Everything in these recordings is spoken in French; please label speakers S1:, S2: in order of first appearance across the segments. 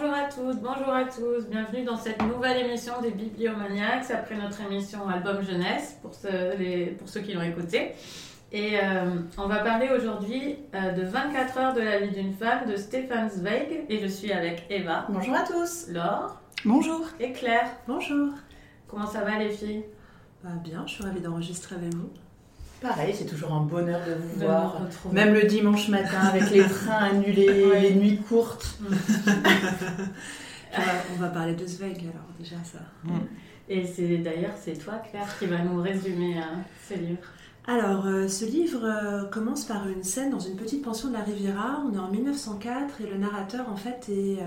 S1: toutes, bonjour à tous, bienvenue dans cette nouvelle émission des Bibliomaniacs après notre émission Album Jeunesse pour, pour ceux qui l'ont écouté. Et euh, on va parler aujourd'hui euh, de 24 heures de la vie d'une femme de Stéphane Zweig et je suis avec Eva.
S2: Bonjour à tous.
S1: Laure.
S3: Bonjour.
S1: Et Claire.
S2: Bonjour.
S1: Comment ça va les filles?
S2: Bah, Bien, je suis ravie d'enregistrer avec vous.
S3: Pareil, c'est toujours un bonheur de vous voir. Même le dimanche matin avec les trains annulés, les nuits courtes.
S2: on, va, parler de Zweig alors déjà ça. Mm.
S1: Et c'est d'ailleurs c'est toi Claire qui va nous résumer euh, ce livre.
S2: Alors, euh, ce livre euh, commence par une scène dans une petite pension de la Riviera. On est en 1904 et le narrateur, en fait, est,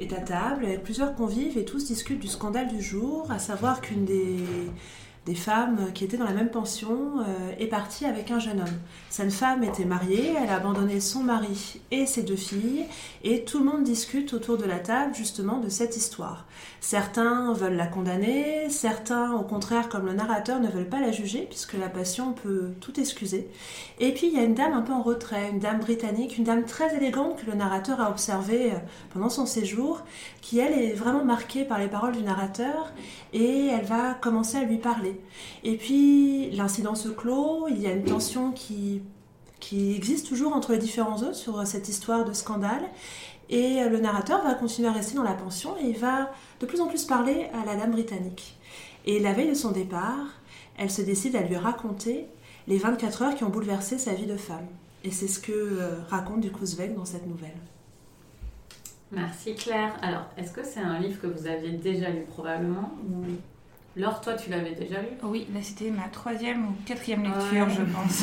S2: est à table avec plusieurs convives et tous discutent du scandale du jour, à savoir qu'une des des femmes qui étaient dans la même pension euh, est partie avec un jeune homme. Cette femme était mariée, elle a abandonné son mari et ses deux filles, et tout le monde discute autour de la table justement de cette histoire. Certains veulent la condamner, certains au contraire comme le narrateur ne veulent pas la juger puisque la passion peut tout excuser. Et puis il y a une dame un peu en retrait, une dame britannique, une dame très élégante que le narrateur a observée euh, pendant son séjour, qui elle est vraiment marquée par les paroles du narrateur et elle va commencer à lui parler et puis l'incident se clôt, il y a une tension qui, qui existe toujours entre les différents autres sur cette histoire de scandale. Et le narrateur va continuer à rester dans la pension et il va de plus en plus parler à la dame britannique. Et la veille de son départ, elle se décide à lui raconter les 24 heures qui ont bouleversé sa vie de femme. Et c'est ce que euh, raconte du coup Zweig dans cette nouvelle.
S1: Merci Claire. Alors, est-ce que c'est un livre que vous aviez déjà lu probablement? Laure, toi, tu l'avais déjà lu?
S4: Oui, là c'était ma troisième ou quatrième lecture, je pense.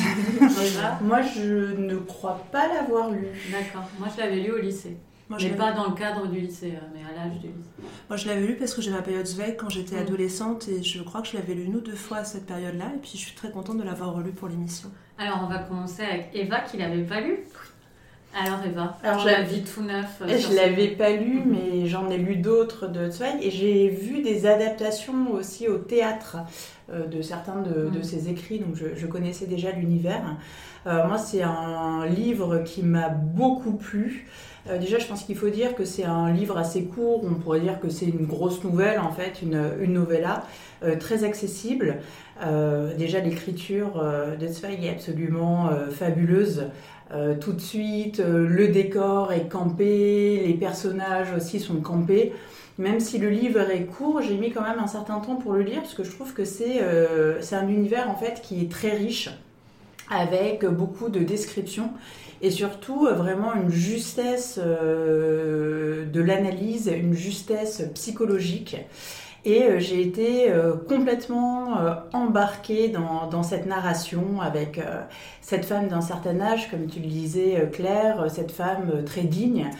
S3: Moi, je ne crois pas l'avoir lu.
S1: D'accord. Moi, je l'avais lu au lycée. Moi, mais pas dans le cadre du lycée, euh, mais à l'âge du lycée.
S2: Moi, je l'avais lu parce que j'ai ma période Zweig quand j'étais mm. adolescente et je crois que je l'avais lu une ou deux fois à cette période-là. Et puis, je suis très contente de l'avoir relu pour l'émission.
S1: Alors, on va commencer avec Eva qui l'avait pas lu. Alors Eva, alors je l'avais tout neuf.
S3: Euh, je l'avais pas lu, mais j'en ai lu d'autres de Zweig et j'ai vu des adaptations aussi au théâtre euh, de certains de, mm. ses écrits, donc je, connaissais déjà l'univers. Euh, moi, c'est un livre qui m'a beaucoup plu. Déjà, je pense qu'il faut dire que c'est un livre assez court. On pourrait dire que c'est une grosse nouvelle, en fait, une, une novella très accessible. déjà, l'écriture de Zweig est absolument fabuleuse. Euh, tout de suite, euh, le décor est campé, les personnages aussi sont campés. Même si le livre est court, j'ai mis quand même un certain temps pour le lire parce que je trouve que c'est euh, un univers en fait qui est très riche avec beaucoup de descriptions et surtout vraiment une justesse de l'analyse, une justesse psychologique. Et euh, j'ai été euh, complètement euh, embarquée dans, cette narration avec cette femme d'un certain âge, comme tu le disais Claire, cette femme très digne.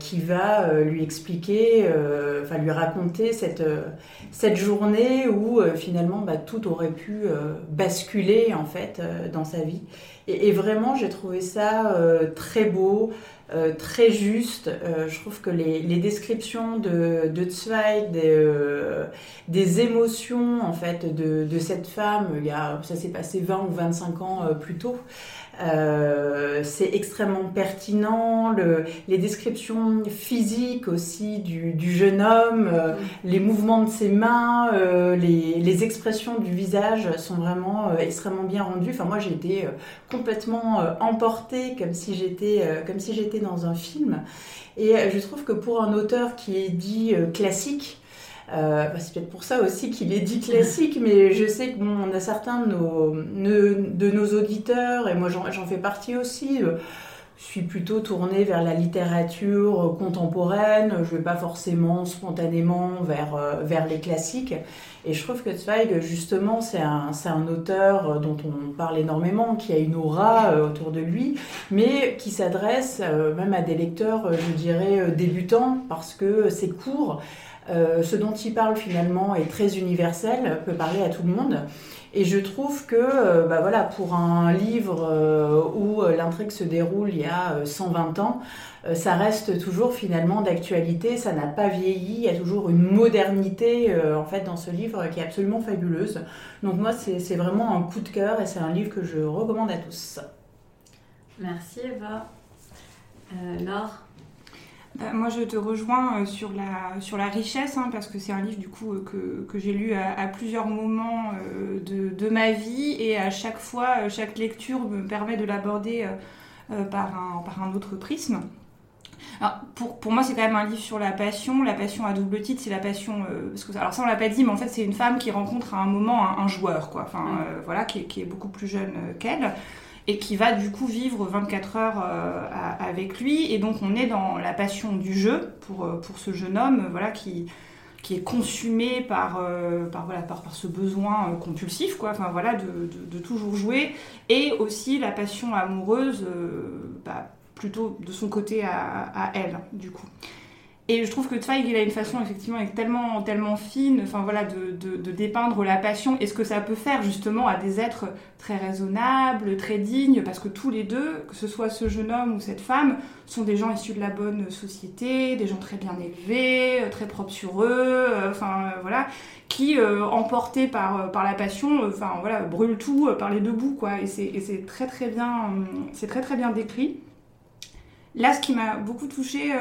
S3: Qui va lui expliquer, enfin lui raconter cette, cette journée où finalement bah, tout aurait pu basculer en fait dans sa vie. Et, vraiment, j'ai trouvé ça très beau, euh, très juste. Euh, je trouve que les, descriptions de, de Zweig, des, euh, émotions en fait de, cette femme, ça s'est passé 20 ou 25 ans plus tôt, euh, c'est extrêmement pertinent. Le, les descriptions physiques aussi du, du jeune homme, euh, mm. les mouvements de ses mains, euh, les, les, expressions du visage sont vraiment extrêmement bien rendues. Enfin, moi, j'ai été complètement emportée comme si j'étais comme si j'étais dans un film. Et je trouve que pour un auteur qui est dit classique, euh, bah, c'est peut-être pour ça aussi qu'il est dit classique, mais je sais que bon, on a certains de nos, auditeurs, et moi j'en fais partie aussi. Euh, je suis plutôt tournée vers la littérature contemporaine, je ne vais pas forcément spontanément vers, euh, vers les classiques. Et je trouve que Zweig, justement, c'est un, auteur dont on parle énormément, qui a une aura autour de lui, mais qui s'adresse même à des lecteurs, je dirais, débutants, parce que c'est court. Euh, ce dont il parle finalement est très universel, peut parler à tout le monde. Et je trouve que euh, bah voilà, pour un livre euh, où l'intrigue se déroule il y a 120 ans, ça reste toujours finalement d'actualité, ça n'a pas vieilli, il y a toujours une modernité en fait dans ce livre qui est absolument fabuleuse. Donc moi c'est vraiment un coup de cœur et c'est un livre que je recommande à tous.
S1: Merci Eva. Laure?
S4: Moi, je te rejoins euh, sur la, sur la richesse, hein, parce que c'est un livre du coup euh, que, que j'ai lu à, plusieurs moments euh, de, de, ma vie, et à chaque fois, chaque lecture me permet de l'aborder par, un, par un autre prisme. Alors, pour, pour, moi, c'est quand même un livre sur la passion. La passion à double titre, c'est la passion. parce que, alors, ça, on l'a pas dit, mais en fait, c'est une femme qui rencontre à un moment un, joueur, quoi. Enfin, voilà, qui qui est, beaucoup plus jeune qu'elle et qui va du coup vivre 24 heures euh, avec lui. Et donc on est dans la passion du jeu pour, euh, ce jeune homme voilà, qui, est consumé par, euh, ce besoin compulsif, quoi, enfin, voilà, de, toujours jouer. Et aussi la passion amoureuse, bah, plutôt de son côté à elle, du coup. Et je trouve que Zweig, il a une façon effectivement tellement, tellement fine, enfin voilà, de, de, dépeindre la passion et ce que ça peut faire justement à des êtres très raisonnables, très dignes, parce que tous les deux, que ce soit ce jeune homme ou cette femme, sont des gens issus de la bonne société, des gens très bien élevés, euh, très propres sur eux, euh, enfin euh, voilà, qui emportés par, par la passion, enfin voilà, brûlent tout par les deux bouts quoi. Et c'est très très bien, très très bien décrit. Là, ce qui m'a beaucoup touchée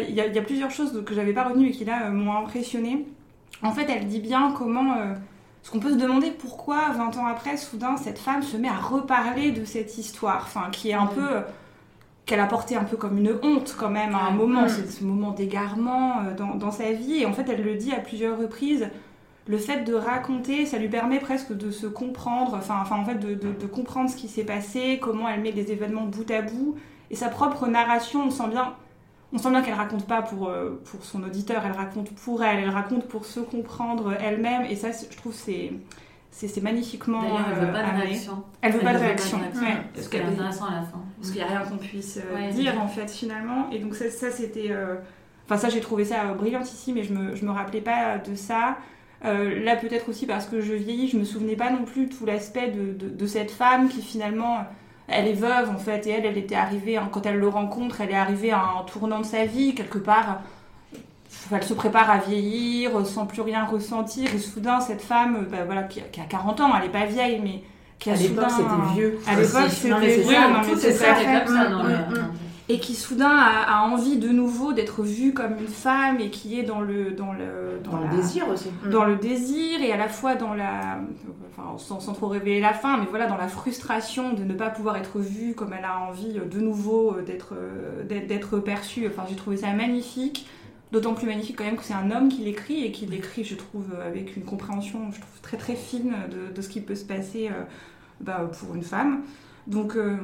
S4: il y, a plusieurs choses que j'avais pas retenues et qui là euh, m'ont impressionné. En fait, elle dit bien comment. Euh, ce qu'on peut se demander pourquoi, 20 ans après, soudain, cette femme se met à reparler de cette histoire, enfin, qui est un peu. Euh, qu'elle a porté un peu comme une honte quand même à un moment, c'est ce moment d'égarement dans, sa vie. Et en fait, elle le dit à plusieurs reprises. Le fait de raconter, ça lui permet presque de se comprendre, enfin, enfin en fait de, de comprendre ce qui s'est passé, comment elle met les événements bout à bout. Et sa propre narration, on sent bien, on sent bien qu'elle raconte pas pour, euh, pour son auditeur, elle raconte pour elle, elle raconte pour se comprendre elle-même. Et ça, je trouve, c'est c'est magnifiquement
S1: elle veut pas de euh, réaction.
S4: Elle veut pas de réaction.
S1: Parce qu'elle est intéressant à la fin.
S4: Parce qu'il n'y a rien qu'on puisse euh, dire en fait finalement. Et donc ça, ça c'était... Enfin ça j'ai trouvé ça brillantissime et je me, je me rappelais pas de ça. là peut-être aussi parce que je vieillis, je me souvenais pas non plus de tout l'aspect de, de, de, cette femme qui finalement elle est veuve en fait, et elle, elle était arrivée, quand elle le rencontre, elle est arrivée à un tournant de sa vie, quelque part. Elle se prépare à vieillir, sans plus rien ressentir, et soudain, cette femme, bah, voilà, qui, a 40 ans, elle n'est pas vieille, mais qui a
S3: à l'époque c'était vieux.
S4: À l'époque c'était vieux, non mais c'est ça. Ça, non, et qui soudain a, envie de nouveau d'être vue comme une femme et qui est dans le dans le
S3: dans, le désir aussi.
S4: Dans le désir et à la fois dans la enfin sans, sans, trop révéler la fin mais voilà dans la frustration de ne pas pouvoir être vue comme elle a envie de nouveau d'être d'être perçue. Enfin j'ai trouvé ça magnifique d'autant plus magnifique quand même que c'est un homme qui l'écrit et qui l'écrit je trouve avec une compréhension je trouve très très fine de, de ce qui peut se passer euh, bah, pour une femme donc, euh,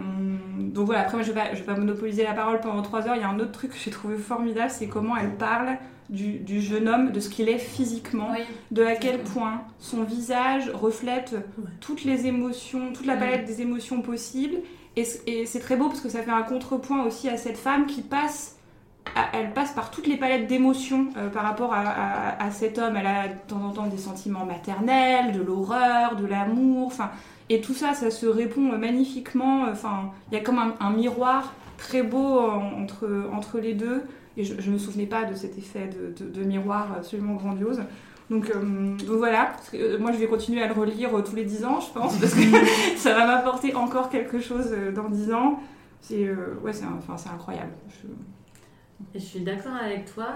S4: donc voilà, après moi je vais, pas, je vais pas monopoliser la parole pendant trois heures. Il y a un autre truc que j'ai trouvé formidable, c'est comment elle parle du, du, jeune homme, de ce qu'il est physiquement, de à quel point son visage reflète toutes les émotions, toute la palette des émotions possibles. Et, et c'est très beau parce que ça fait un contrepoint aussi à cette femme qui passe elle passe par toutes les palettes d'émotions euh, par rapport à, à, à, cet homme. Elle a de temps en temps des sentiments maternels, de l'horreur, de l'amour. Enfin, et tout ça, ça se répond magnifiquement. Enfin, il y a comme un, miroir très beau entre, entre les deux. Et je ne me souvenais pas de cet effet de, de, miroir absolument grandiose. Donc, euh, voilà, euh, moi je vais continuer à le relire euh, tous les 10 ans, je pense, parce que ça va m'apporter encore quelque chose dans 10 ans. C'est ouais, enfin, incroyable.
S1: Je... je suis d'accord avec toi.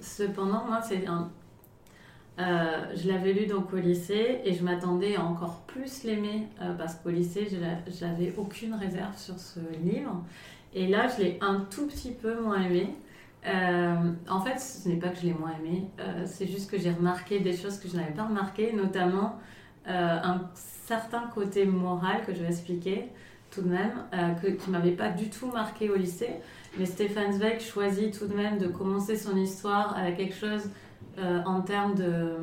S1: cependant, moi, c'est un euh, je l'avais lu donc au lycée et je m'attendais à encore plus l'aimer euh, parce qu'au lycée, je n'avais aucune réserve sur ce livre. Et là, je l'ai un tout petit peu moins aimé. Euh, en fait, ce n'est pas que je l'ai moins aimé, c'est juste que j'ai remarqué des choses que je n'avais pas remarquées, notamment un certain côté moral que je vais expliquer tout de même, qui ne m'avait pas du tout marqué au lycée. Mais Stéphane Zweig choisit tout de même de commencer son histoire avec quelque chose euh, en termes de,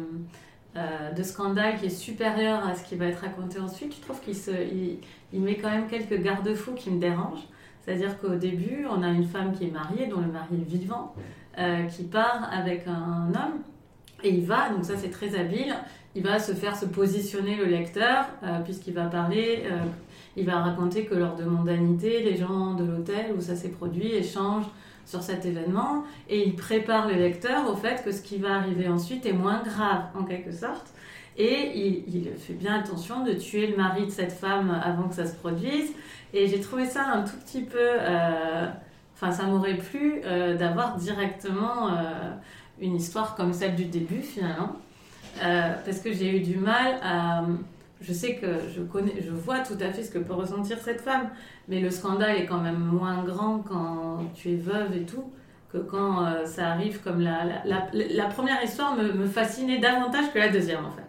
S1: euh, de scandale qui est supérieur à ce qui va être raconté ensuite, je trouve qu'il se, il, met quand même quelques garde-fous qui me dérangent. C'est-à-dire qu'au début, on a une femme qui est mariée, dont le mari est vivant, euh, qui part avec un homme, et il va, donc ça c'est très habile, il va se faire se positionner le lecteur, puisqu'il va parler, il va raconter que lors de mondanité, les gens de l'hôtel où ça s'est produit échangent sur cet événement et il prépare le lecteur au fait que ce qui va arriver ensuite est moins grave en quelque sorte. Et il, fait bien attention de tuer le mari de cette femme avant que ça se produise. Et j'ai trouvé ça un tout petit peu, euh, enfin, ça m'aurait plu euh, d'avoir directement euh, une histoire comme celle du début finalement. Parce que j'ai eu du mal à. Je sais que je connais, je vois tout à fait ce que peut ressentir cette femme, mais le scandale est quand même moins grand quand tu es veuve et tout que quand euh, ça arrive comme la, la, la, la première histoire me, me fascinait davantage que la deuxième en fait.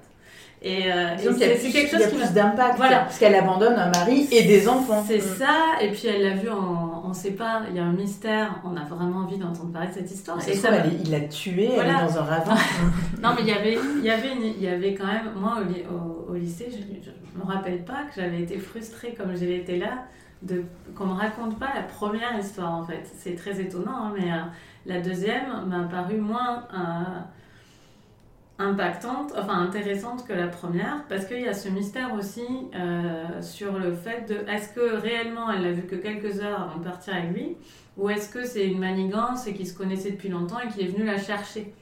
S1: Et, euh, et c'est quelque
S3: y a
S1: chose qui
S3: plus d'impact.
S1: Voilà.
S3: Parce qu'elle abandonne un mari et des enfants.
S1: C'est
S3: Mm.
S1: ça, et puis elle l'a vu en. On sait pas, il y a un mystère, on a vraiment envie d'entendre parler de cette histoire. Et ça
S3: elle il l'a tuée,
S1: Voilà.
S3: elle est dans un ravin.
S1: Non, mais il y avait, il y avait, une- il y avait quand même. Moi, au, ly- au- au lycée, je ne me rappelle pas que j'avais été frustrée comme j'ai été là, de, qu'on me raconte pas la première histoire en fait. C'est très étonnant, hein, mais euh, la deuxième m'a paru moins. euh, impactante, enfin intéressante que la première, parce qu'il y a ce mystère aussi euh, sur le fait de est-ce que réellement elle l'a vu que quelques heures avant de partir avec lui, ou est-ce que c'est une manigance et qu'il se connaissait depuis longtemps et qu'il est venu la chercher.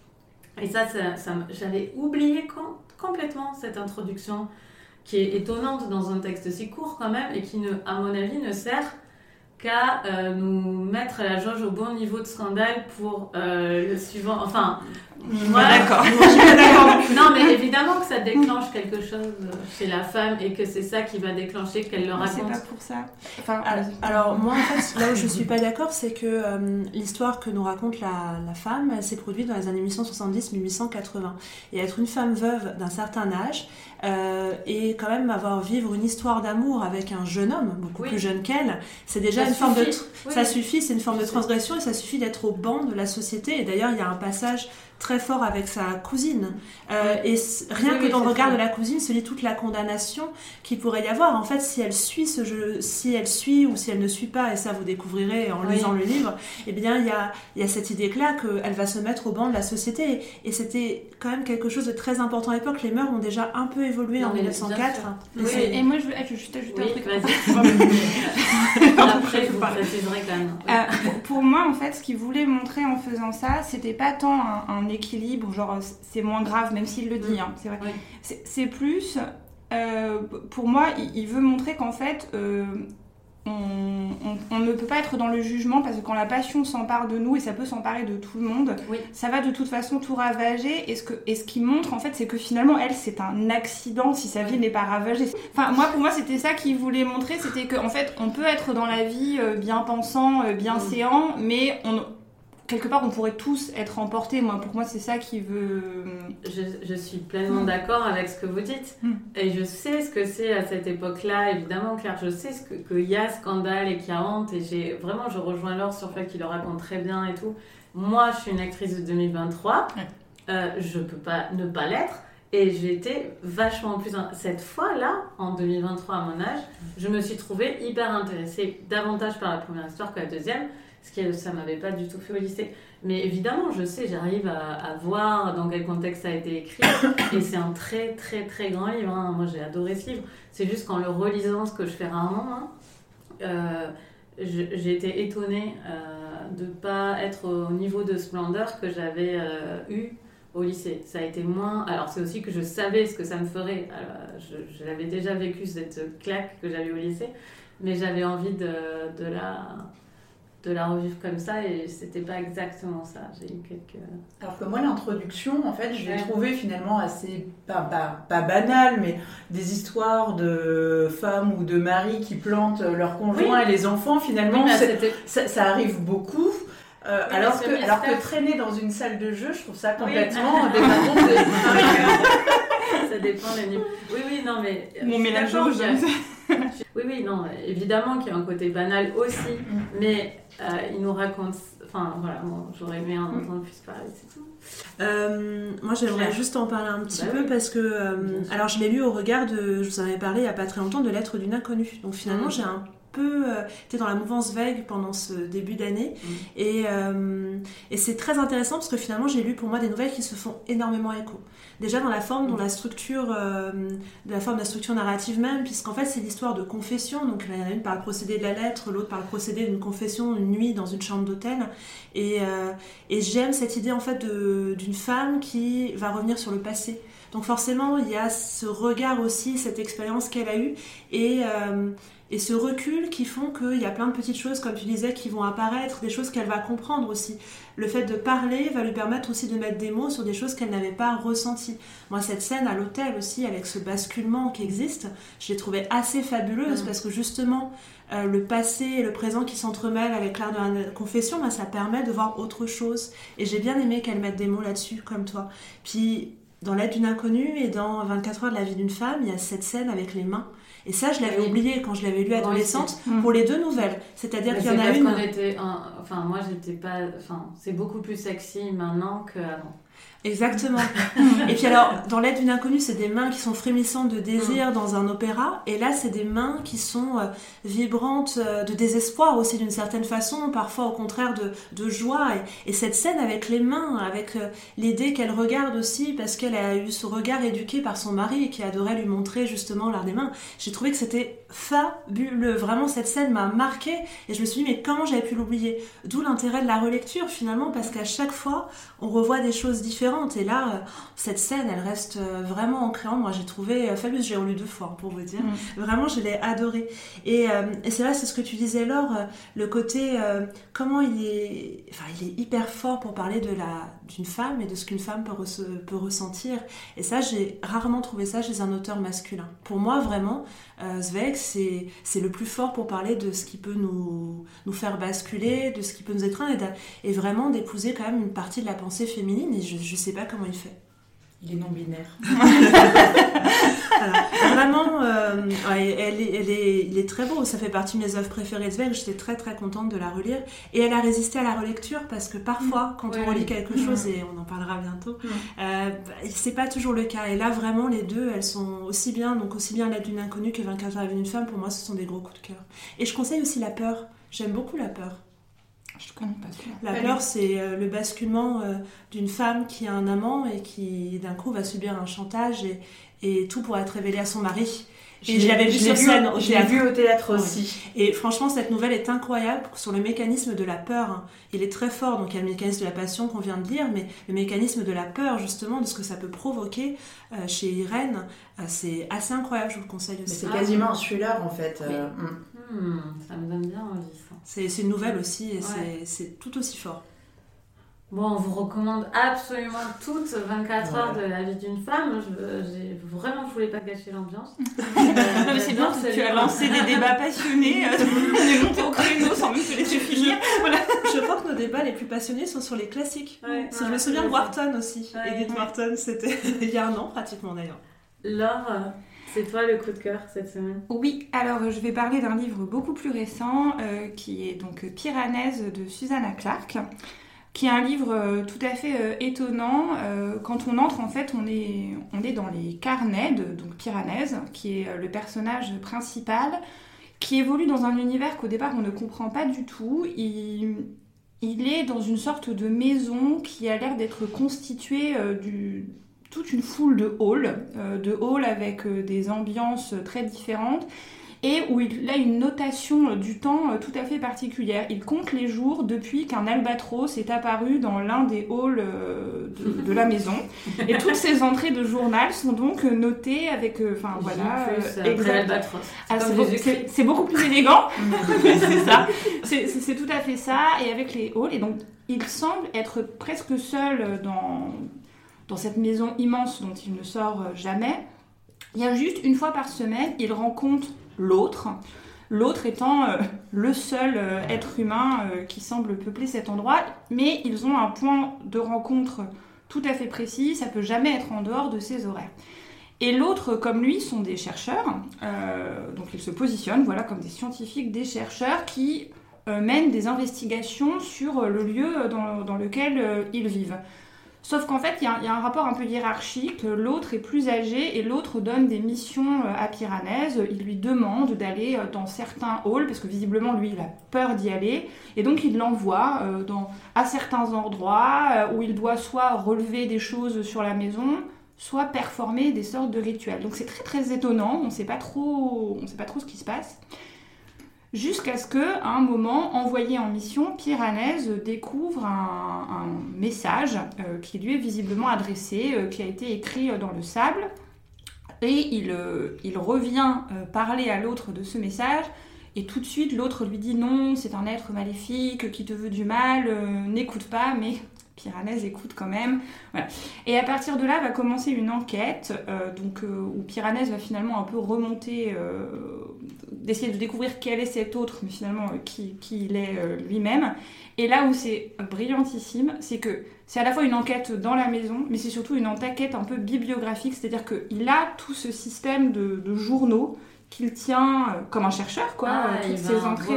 S1: Et ça, ça, j'avais oublié com- complètement cette introduction qui est étonnante dans un texte si court quand même et qui, ne, à mon avis, ne sert qu'à euh, nous mettre la jauge au bon niveau de scandale pour euh, le suivant. Enfin, moi,
S4: D'accord.
S1: non, mais évidemment que ça déclenche quelque chose chez la femme et que c'est ça qui va déclencher qu'elle le
S4: C'est
S1: raconte.
S4: pas pour ça. Enfin,
S2: Alors, alors, moi en fait là où je suis pas d'accord c'est que euh, l'histoire que nous raconte la, la femme elle s'est produite dans les années 1870-1880 et être une femme veuve d'un certain âge euh, et quand même avoir vivre une histoire d'amour avec un jeune homme beaucoup
S1: Oui.
S2: plus jeune qu'elle c'est déjà
S1: Ça
S2: une forme de
S1: Oui,
S2: ça suffit c'est une forme de transgression et ça suffit d'être au banc de la société et d'ailleurs il y a un passage très fort avec sa cousine Euh, et rien
S1: Oui,
S2: que
S1: oui,
S2: dans le regard de la cousine se lit toute la condamnation qu'il pourrait y avoir. En fait, si elle suit ce jeu, si elle suit ou si elle ne suit pas, et ça vous découvrirez en
S1: Oui.
S2: lisant le livre, eh bien, il y a, il y a cette idée-là qu'elle va se mettre au banc de la société. Et c'était quand même quelque chose de très important à l'époque. Les mœurs ont déjà un peu évolué
S1: Non,
S2: en
S1: mais bien
S2: 1904.
S1: sûr.
S2: Et
S4: Et moi, je veux, ah, juste ajouter un truc.
S1: Après, vous quand même.
S4: Euh, pour- pour moi, en fait, ce qu'il voulait montrer en faisant ça, c'était pas tant un, un équilibre, genre c'est moins grave, même s'il le dit, hein, c'est vrai.
S1: Oui.
S4: C'est- plus, euh, pour moi, il, il veut montrer qu'en fait, euh, on, on- on ne peut pas être dans le jugement parce que quand la passion s'empare de nous et ça peut s'emparer de tout le monde,
S1: Oui.
S4: ça va de toute façon tout ravager. Et ce, que, et ce qui montre en fait, c'est que finalement, elle, c'est un accident si sa vie n'est pas ravagée. Enfin, moi, pour moi, c'était ça qu'il voulait montrer, c'était qu'en fait, on peut être dans la vie euh, bien pensant, bien
S1: Mm.
S4: séant, mais on, quelque part, on pourrait tous être emportés. Moi, pour moi, c'est ça qu'il veut.
S1: Je, je suis pleinement
S4: Mm.
S1: d'accord avec ce que vous dites.
S4: Mm.
S1: Et je sais ce que c'est à cette époque-là, évidemment, Claire. Je sais que- qu'il y a scandale et qu'il y a honte. Et j'ai vraiment, je rejoins Laure sur le fait qu'il le raconte très bien et tout. Moi, je suis une actrice de 2023.
S4: Ouais.
S1: Euh, je peux pas ne pas l'être. Et été vachement plus. Cette fois-là, en 2023, à mon âge, je me suis trouvée hyper intéressée davantage par la première histoire que la deuxième. Ce qui, ça m'avait pas du tout fait au lycée. Mais évidemment, je sais, j'arrive à, voir dans quel contexte ça a été écrit. Et c'est un très, très, très grand livre. hein. Moi, j'ai adoré ce livre. C'est juste qu'en le relisant, ce que je fais rarement, hein, euh, j'ai été étonnée euh, de ne pas être au niveau de splendeur que j'avais euh, eu au lycée. Ça a été moins. Alors, c'est aussi que je savais ce que ça me ferait. Je je l'avais déjà vécu, cette claque que j'avais au lycée. Mais j'avais envie de, de la de la revivre comme ça et c'était pas exactement ça. J'ai eu quelques.
S3: Alors que moi, l'introduction, en fait, je l'ai
S1: Ouais.
S3: trouvée finalement assez, pas, pas, pas banale, mais des histoires de femmes ou de maris qui plantent leurs conjoints et les enfants, finalement,
S1: Oui,
S3: ça, ça arrive beaucoup. Euh,
S1: Oui,
S3: alors, que, alors que traîner dans une salle de jeu, je trouve ça
S1: Oui.
S3: complètement démagogique.
S1: ça dépend des niveaux. Oui, oui, non, mais. euh,
S4: Mon mélange rouge.
S1: a- Oui, oui, non, évidemment qu'il y a un côté banal aussi, mais euh, il nous raconte. Enfin, voilà, bon, j'aurais aimé en entendre plus parler, c'est tout.
S2: Euh, moi, j'aimerais juste en parler un petit
S1: Bah
S2: peu
S1: oui.
S2: parce que, euh, alors, je l'ai lu au regard de, je vous en avais parlé il y a pas très longtemps, de Lettres d'une inconnue. Donc finalement,
S1: Mhm.
S2: j'ai un peu euh, été dans la mouvance vague pendant ce début d'année et, euh, et c'est très intéressant parce que finalement, j'ai lu pour moi des nouvelles qui se font énormément écho. Déjà dans la forme, dans la structure, euh, de la forme de la structure narrative même, puisqu'en fait, c'est l'histoire de confession. Donc, il y en a une par le procédé de la lettre, l'autre par le procédé d'une confession une nuit dans une chambre d'hôtel. Et, euh, et j'aime cette idée en fait d'une femme qui va revenir sur le passé. Donc forcément, il y a ce regard aussi, cette expérience qu'elle a eue et, euh, et ce recul qui font qu'il y a plein de petites choses, comme tu disais, qui vont apparaître, des choses qu'elle va comprendre aussi. Le fait de parler va lui permettre aussi de mettre des mots sur des choses qu'elle n'avait pas ressenties. Moi, cette scène à l'hôtel aussi, avec ce basculement qui existe, je l'ai trouvée assez fabuleuse
S1: Mm.
S2: parce que justement, euh, le passé et le présent qui s'entremêlent avec l'art de la confession, ben, ça permet de voir autre chose. Et j'ai bien aimé qu'elle mette des mots là-dessus, comme toi. Puis, dans L'aide d'une inconnue et dans 24 heures de la vie d'une femme, il y a cette scène avec les mains. Et ça, je l'avais
S1: Oui.
S2: oublié quand je l'avais lu adolescente
S4: aussi.
S2: pour les deux nouvelles. C'est-à-dire qu'il y en a une.
S1: était en- Enfin, moi, j'étais pas. Enfin, c'est beaucoup plus sexy maintenant qu'avant.
S2: Exactement. et puis alors, dans l'aide d'une inconnue, c'est des mains qui sont frémissantes de désir dans un opéra. Et là, c'est des mains qui sont euh, vibrantes euh, de désespoir aussi d'une certaine façon, parfois au contraire de, de joie. Et, et cette scène avec les mains, avec euh, l'idée qu'elle regarde aussi, parce qu'elle a eu ce regard éduqué par son mari qui adorait lui montrer justement l'art des mains, j'ai trouvé que c'était fabuleux. Vraiment, cette scène m'a marqué et je me suis dit, mais comment j'avais pu l'oublier? D'où l'intérêt de la relecture finalement, parce qu'à chaque fois, on revoit des choses différentes. Et là, euh, cette scène, elle reste euh, vraiment ancrée en moi. J'ai trouvé euh, fabuleuse, j'ai relu deux fois pour vous dire. Vraiment, je l'ai adorée. Et, euh, et c'est vrai, c'est ce que tu disais, Laure, le côté, euh, comment il est, enfin, il est hyper fort pour parler de la d'une femme et de ce qu'une femme peut, resse- peut ressentir. Et ça, j'ai rarement trouvé ça chez un auteur masculin. Pour moi, vraiment, euh, Zweig, c'est c'est le plus fort pour parler de ce qui peut nous, nous faire basculer, de ce qui peut nous étreindre et, et vraiment d'épouser quand même une partie de la pensée féminine. Et je sais pas comment il fait.
S3: Il est non-binaire.
S2: Voilà. Vraiment, euh, ouais, elle est, elle est- il est très beau. Ça fait partie de mes œuvres préférées de Zweig. J'étais très très contente de la relire. Et elle a résisté à la relecture parce que parfois, quand
S1: Oui,
S2: on relit
S1: oui.
S2: quelque chose, et on en parlera bientôt,
S1: Mm.
S2: euh, c'est pas toujours le cas. Et là, vraiment, les deux, elles sont aussi bien. Donc, aussi bien l'aide d'une inconnue que 24 heures d'une femme, pour moi, ce sont des gros coups de cœur. Et je conseille aussi la peur. J'aime beaucoup la peur.
S4: Je connais pas celui-là.
S2: La peur, c'est euh, le basculement euh, d'une femme qui a un amant et qui, d'un coup, va subir un chantage et, et tout pour être révélé à son mari. Et je l'avais vu sur scène au
S3: Je l'ai
S2: théâtre.
S3: vu au théâtre aussi.
S2: Et franchement, cette nouvelle est incroyable sur le mécanisme de la peur. hein. Il est très fort, donc il y a le mécanisme de la passion qu'on vient de lire, mais le mécanisme de la peur, justement, de ce que ça peut provoquer euh, chez Irène, euh, c'est assez incroyable, je vous le conseille
S3: Mais
S2: aussi.
S3: c'est quasiment un thriller en fait. euh, mm.
S1: Hmm, ça me donne bien envie, ça.
S2: C'est c'est une nouvelle aussi, et
S1: Ouais.
S2: c'est- c'est tout aussi fort.
S1: Bon, on vous recommande absolument toutes 24 heures de la vie d'une femme. Je, j'ai vraiment, je voulais pas gâcher l'ambiance.
S4: Non, mais c'est bien, tu as lancé des débats passionnés, euh, on est monté au créneau sans même se laisser finir.
S2: Je crois que nos débats les plus passionnés sont sur les classiques.
S1: Ouais,
S2: Si je me souviens de. Wharton aussi.
S1: Ouais,
S2: Edith
S1: ouais.
S2: Wharton, c'était il y a un an pratiquement d'ailleurs.
S1: Laure, euh, c'est toi le coup de cœur cette semaine?
S4: Oui, alors euh, je vais parler d'un livre beaucoup plus récent euh, qui est donc Piranèse de Susanna Clark, qui est un livre euh, tout à fait euh, étonnant. Euh, quand on entre, en fait, on est, on est dans les carnets de donc Piranèse, qui est euh, le personnage principal, qui évolue dans un univers qu'au départ on ne comprend pas du tout. Il, il est dans une sorte de maison qui a l'air d'être constituée euh, du toute une foule de halls, euh, de halls avec euh, des ambiances très différentes et où il a une notation du temps euh, tout à fait particulière. Il compte les jours depuis qu'un albatros est apparu dans l'un des halls de, de la maison. Et toutes ces entrées de journal sont donc notées avec, enfin voilà,
S1: J+, après
S4: exact-
S1: l'albatros.
S4: ah, c'est beaucoup plus élégant, c'est ça. C'est tout à fait ça. Et avec les halls, et donc il semble être presque seul dans, dans cette maison immense dont il ne sort euh, jamais. Il y a juste une fois par semaine, il rencontre l'autre. L'autre étant euh, le seul euh, être humain qui semble peupler cet endroit, mais ils ont un point de rencontre tout à fait précis, ça peut jamais être en dehors de ces horaires. Et l'autre, comme lui, sont des chercheurs, donc ils se positionnent voilà, comme des scientifiques, des chercheurs qui mènent des investigations sur le lieu dans, lequel ils vivent. Sauf qu'en fait, il y, a- un rapport un peu hiérarchique. L'autre est plus âgé et l'autre donne des missions euh, à Piranèse. Il lui demande d'aller euh, dans certains halls, parce que visiblement, lui, il a peur d'y aller. Et donc, il l'envoie euh, à certains endroits où il doit soit relever des choses sur la maison, soit performer des sortes de rituels. Donc, c'est très très étonnant. On ne sait pas trop ce qui se passe. Jusqu'à ce que, à un moment, envoyé en mission, Piranèse découvre un, message euh, qui lui est visiblement adressé, euh, qui a été écrit euh, dans le sable. Et il, revient parler à l'autre de ce message. Et tout de suite, l'autre lui dit non, c'est un être maléfique qui te veut du mal, n'écoute pas, mais Piranèse écoute quand même. Et à partir de là va commencer une enquête donc, où Piranèse va finalement un peu remonter, d'essayer de découvrir quel est cet autre, mais finalement euh, qui, qui il est euh, lui-même. Et là où c'est brillantissime, c'est que c'est à la fois une enquête dans la maison, mais c'est surtout une enquête un peu bibliographique, c'est-à-dire qu'il a tout ce système de, de journaux qu'il tient euh, comme un chercheur, quoi,
S1: Ah,
S4: euh, toutes ces entrées.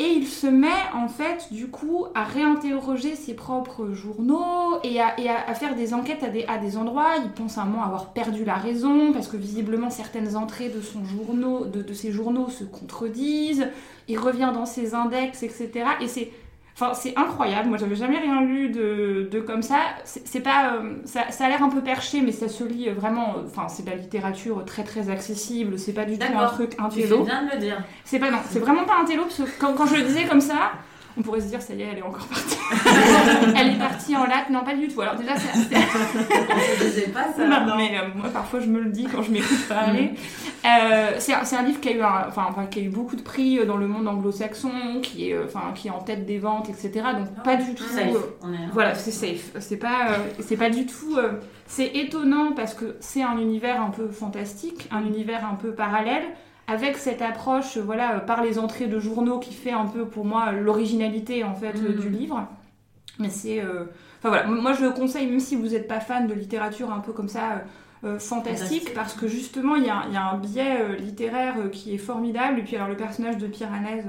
S4: Et il se met en fait du coup à réinterroger ses propres journaux et à, et à- à faire des enquêtes à des, à des endroits. Il pense à un moment avoir perdu la raison parce que visiblement certaines entrées de, son journaux, de, de ses journaux se contredisent. Il revient dans ses index, etc. Et c'est Enfin, c'est incroyable. Moi, j'avais jamais rien lu de, de comme ça. C'est pas, euh, ça, ça a l'air un peu perché, mais ça se lit vraiment. euh, Enfin, c'est de la littérature très très accessible. C'est pas du tout un truc
S1: Tu fais
S4: intello.
S1: bien de le dire.
S4: C'est pas non, c'est vraiment pas un télo parce que quand, quand je le disais comme ça, on pourrait se dire ça y est, elle est encore partie. elle est partie en latte, non pas du tout. Alors déjà, c'est
S1: On ne disait pas ça.
S4: non, mais euh, moi parfois je me le dis quand je m'écoute parler. Euh, c'est un, livre qui a eu, un- enfin, enfin, qui a eu beaucoup de prix euh, dans le monde anglo-saxon, qui est, euh, enfin, qui est en tête des ventes, etc. Donc pas du tout.
S1: Safe.
S4: euh, voilà, c'est safe. C'est pas, euh, c'est pas du tout. c'est étonnant parce que c'est un univers un peu fantastique, un univers un peu parallèle, avec cette approche, voilà, par les entrées de journaux qui fait un peu pour moi l'originalité en fait du livre. Mais c'est, enfin voilà, moi je le conseille même si vous n'êtes pas fan de littérature un peu comme ça. Euh, fantastique,
S1: Fantastique.
S4: parce que justement il y a, il y a un biais euh, littéraire euh, qui est formidable et puis alors le personnage de Piranèse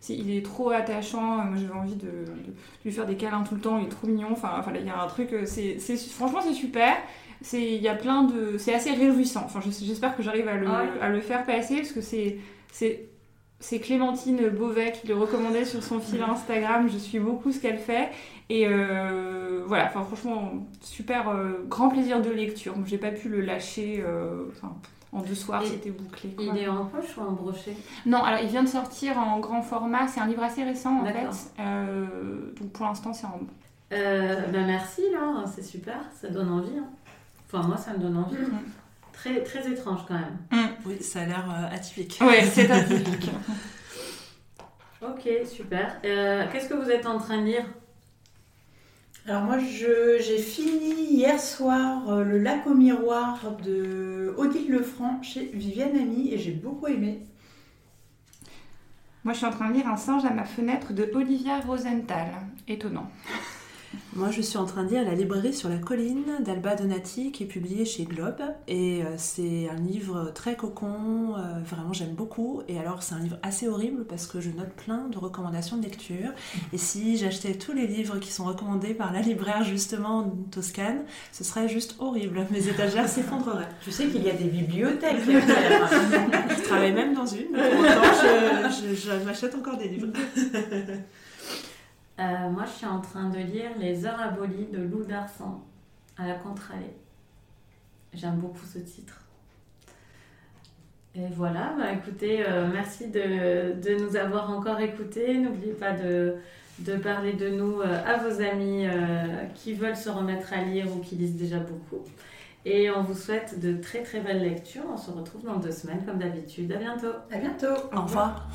S4: c'est- il est trop attachant moi j'avais envie de, de lui faire des câlins tout le temps, il est trop mignon. Enfin, il y a un truc, euh, c'est, c'est, franchement, c'est super. C'est, il y a plein de, c'est assez réjouissant. Enfin, je- j'espère que j'arrive à le,
S1: Ah ouais.
S4: à le faire passer parce que c'est, c'est, c'est Clémentine Beauvais qui le recommandait sur son fil Instagram. Je suis beaucoup ce qu'elle fait et euh, voilà. Enfin, franchement, super, euh, grand plaisir de lecture. J'ai pas pu le lâcher. euh, en deux soirs, c'était bouclé. quoi.
S1: Il est en poche ou en brochet?
S4: Non, alors il vient de sortir en grand format. C'est un livre assez récent en fait. Donc pour l'instant, c'est en
S1: bah merci Laure, c'est super, ça donne envie. hein. Enfin moi ça me donne envie.
S4: Mhm.
S1: Très, très étrange quand même.
S2: Oui, ça a l'air euh, atypique.
S4: Ouais, c'est atypique.
S1: Ok, super. Euh, Qu'est-ce que vous êtes en train de lire?
S3: Alors moi, je- j'ai fini hier soir euh, Le lac au miroir de Odile Lefranc chez Viviane Ami et j'ai beaucoup aimé.
S4: Moi, je suis en train de lire Un singe à ma fenêtre de Olivia Rosenthal. Étonnant.
S2: Moi, je suis en train de lire La librairie sur la colline d'Alba Donati, qui est publié chez Globe. Et euh, c'est un livre très cocon, euh, vraiment j'aime beaucoup. Et alors, c'est un livre assez horrible parce que je note plein de recommandations de lecture. Et si j'achetais tous les livres qui sont recommandés par la libraire, justement, en Toscane, ce serait juste horrible. Mes étagères s'effondreraient.
S3: Tu sais qu'il y a des bibliothèques.
S2: Je travaille même dans une, pour autant, je, je- je m'achète encore des livres.
S1: Euh, Moi je suis en train de lire Les Heures abolies de Lou Darsan à la Contralée. J'aime beaucoup ce titre. Et voilà, bah écoutez, euh, merci de, de nous avoir encore écoutés. N'oubliez pas de, de parler de nous euh, à vos amis euh, qui veulent se remettre à lire ou qui lisent déjà beaucoup. Et on vous souhaite de très très belles lectures. On se retrouve dans deux semaines comme d'habitude. À bientôt.
S3: À bientôt.
S2: Au revoir.